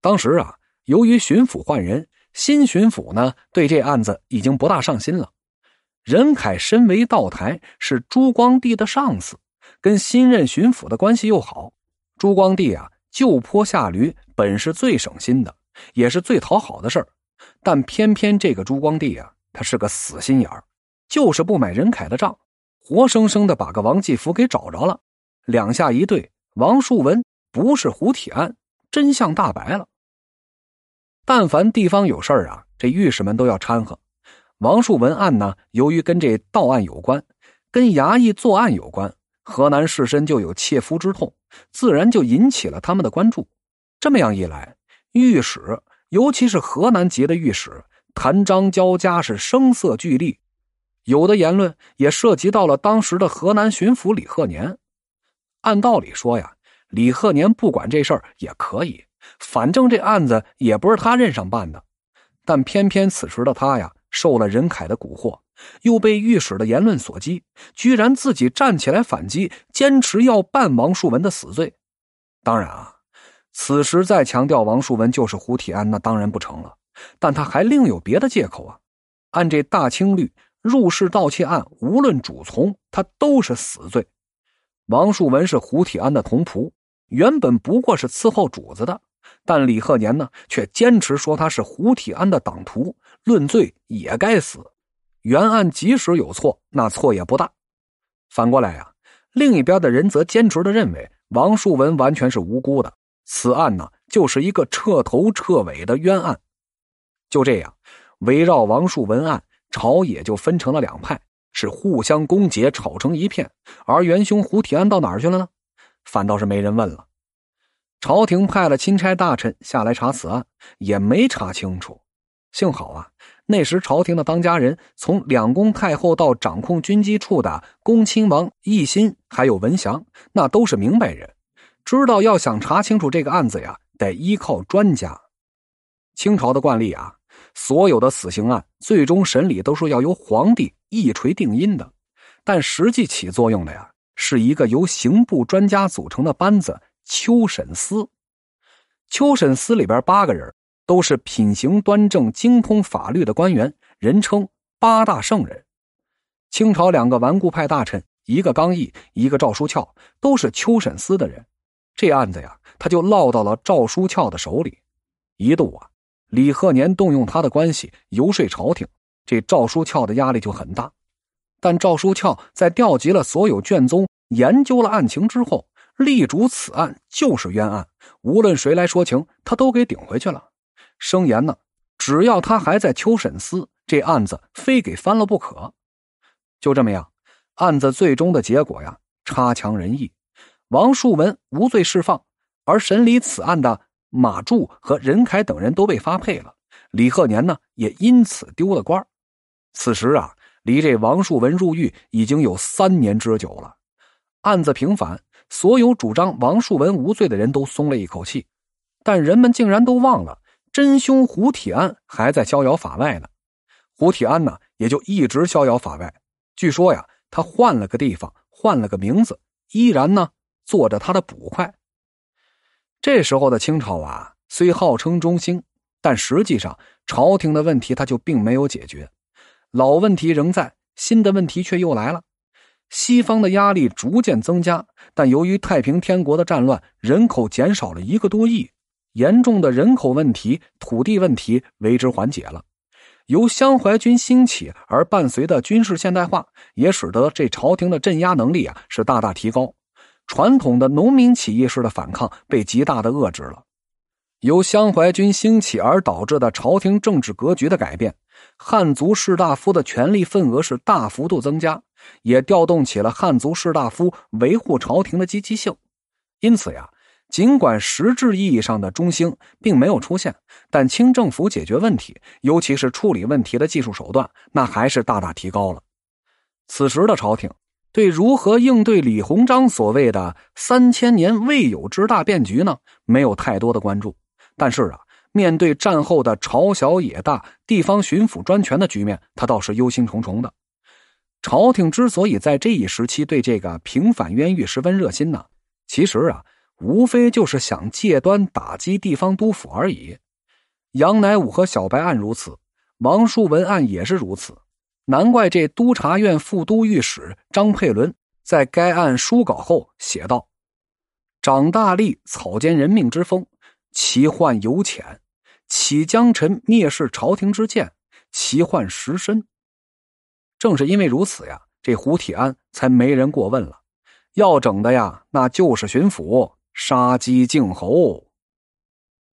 当时啊，由于巡抚换人，新巡抚呢对这案子已经不大上心了。任凯身为道台，是朱光地的上司，跟新任巡抚的关系又好。朱光地啊，就坡下驴，本是最省心的，也是最讨好的事儿。但偏偏这个朱光地啊，他是个死心眼儿，就是不买任凯的账，活生生的把个王继福给找着了。两下一对，王树文不是胡铁案，真相大白了。但凡地方有事儿啊，这御史们都要掺和。王树文案呢，由于跟这盗案有关，跟衙役作案有关，河南士绅就有切肤之痛，自然就引起了他们的关注。这么样一来，御史，尤其是河南籍的御史，谭张交加是声色俱厉，有的言论也涉及到了当时的河南巡抚李鹤年。按道理说呀，李鹤年不管这事儿也可以，反正这案子也不是他任上办的，但偏偏此时的他呀。受了任凯的蛊惑，又被御史的言论所激，居然自己站起来反击，坚持要办王树文的死罪。当然啊，此时再强调王树文就是胡铁安，那当然不成了。但他还另有别的借口啊！按这大清律，入室盗窃案，无论主从，他都是死罪。王树文是胡铁安的同仆，原本不过是伺候主子的。但李鹤年呢，却坚持说他是胡铁安的党徒，论罪也该死。原案即使有错，那错也不大。反过来呀，另一边的人则坚持的认为王树文完全是无辜的，此案呢就是一个彻头彻尾的冤案。就这样，围绕王树文案，朝野就分成了两派，是互相攻讦，吵成一片。而元凶胡铁安到哪儿去了呢？反倒是没人问了。朝廷派了钦差大臣下来查此案，也没查清楚。幸好啊，那时朝廷的当家人，从两宫太后到掌控军机处的恭亲王奕欣，还有文祥，那都是明白人，知道要想查清楚这个案子呀，得依靠专家。清朝的惯例啊，所有的死刑案最终审理都是要由皇帝一锤定音的，但实际起作用的呀，是一个由刑部专家组成的班子。秋审司，秋审司里边八个人都是品行端正、精通法律的官员，人称八大圣人。清朝两个顽固派大臣，一个刚毅，一个赵书翘，都是秋审司的人。这案子呀，他就落到了赵书翘的手里。一度啊，李鹤年动用他的关系游说朝廷，这赵书翘的压力就很大。但赵书翘在调集了所有卷宗，研究了案情之后。力主此案就是冤案，无论谁来说情，他都给顶回去了。声言呢，只要他还在秋审司，这案子非给翻了不可。就这么样，案子最终的结果呀，差强人意，王树文无罪释放，而审理此案的马柱和任凯等人都被发配了。李鹤年呢，也因此丢了官。此时啊，离这王树文入狱已经有三年之久了，案子平反。所有主张王树文无罪的人都松了一口气，但人们竟然都忘了真凶胡铁安还在逍遥法外呢。胡铁安呢，也就一直逍遥法外。据说呀，他换了个地方，换了个名字，依然呢做着他的捕快。这时候的清朝啊，虽号称中兴，但实际上朝廷的问题他就并没有解决，老问题仍在，新的问题却又来了。西方的压力逐渐增加，但由于太平天国的战乱，人口减少了一个多亿，严重的人口问题、土地问题为之缓解了。由湘淮军兴起而伴随的军事现代化，也使得这朝廷的镇压能力啊是大大提高。传统的农民起义式的反抗被极大的遏制了。由湘淮军兴起而导致的朝廷政治格局的改变，汉族士大夫的权力份额是大幅度增加。也调动起了汉族士大夫维护朝廷的积极性，因此呀，尽管实质意义上的中兴并没有出现，但清政府解决问题，尤其是处理问题的技术手段，那还是大大提高了。此时的朝廷对如何应对李鸿章所谓的三千年未有之大变局呢，没有太多的关注。但是啊，面对战后的朝小野大、地方巡抚专权的局面，他倒是忧心忡忡的。朝廷之所以在这一时期对这个平反冤狱十分热心呢，其实啊，无非就是想借端打击地方督府而已。杨乃武和小白案如此，王叔文案也是如此。难怪这督察院副都御史张佩伦在该案书稿后写道：“长大力草菅人命之风，其患尤浅；起江臣蔑视朝廷之见，其患实深。”正是因为如此呀，这胡铁安才没人过问了。要整的呀，那就是巡抚杀鸡儆猴。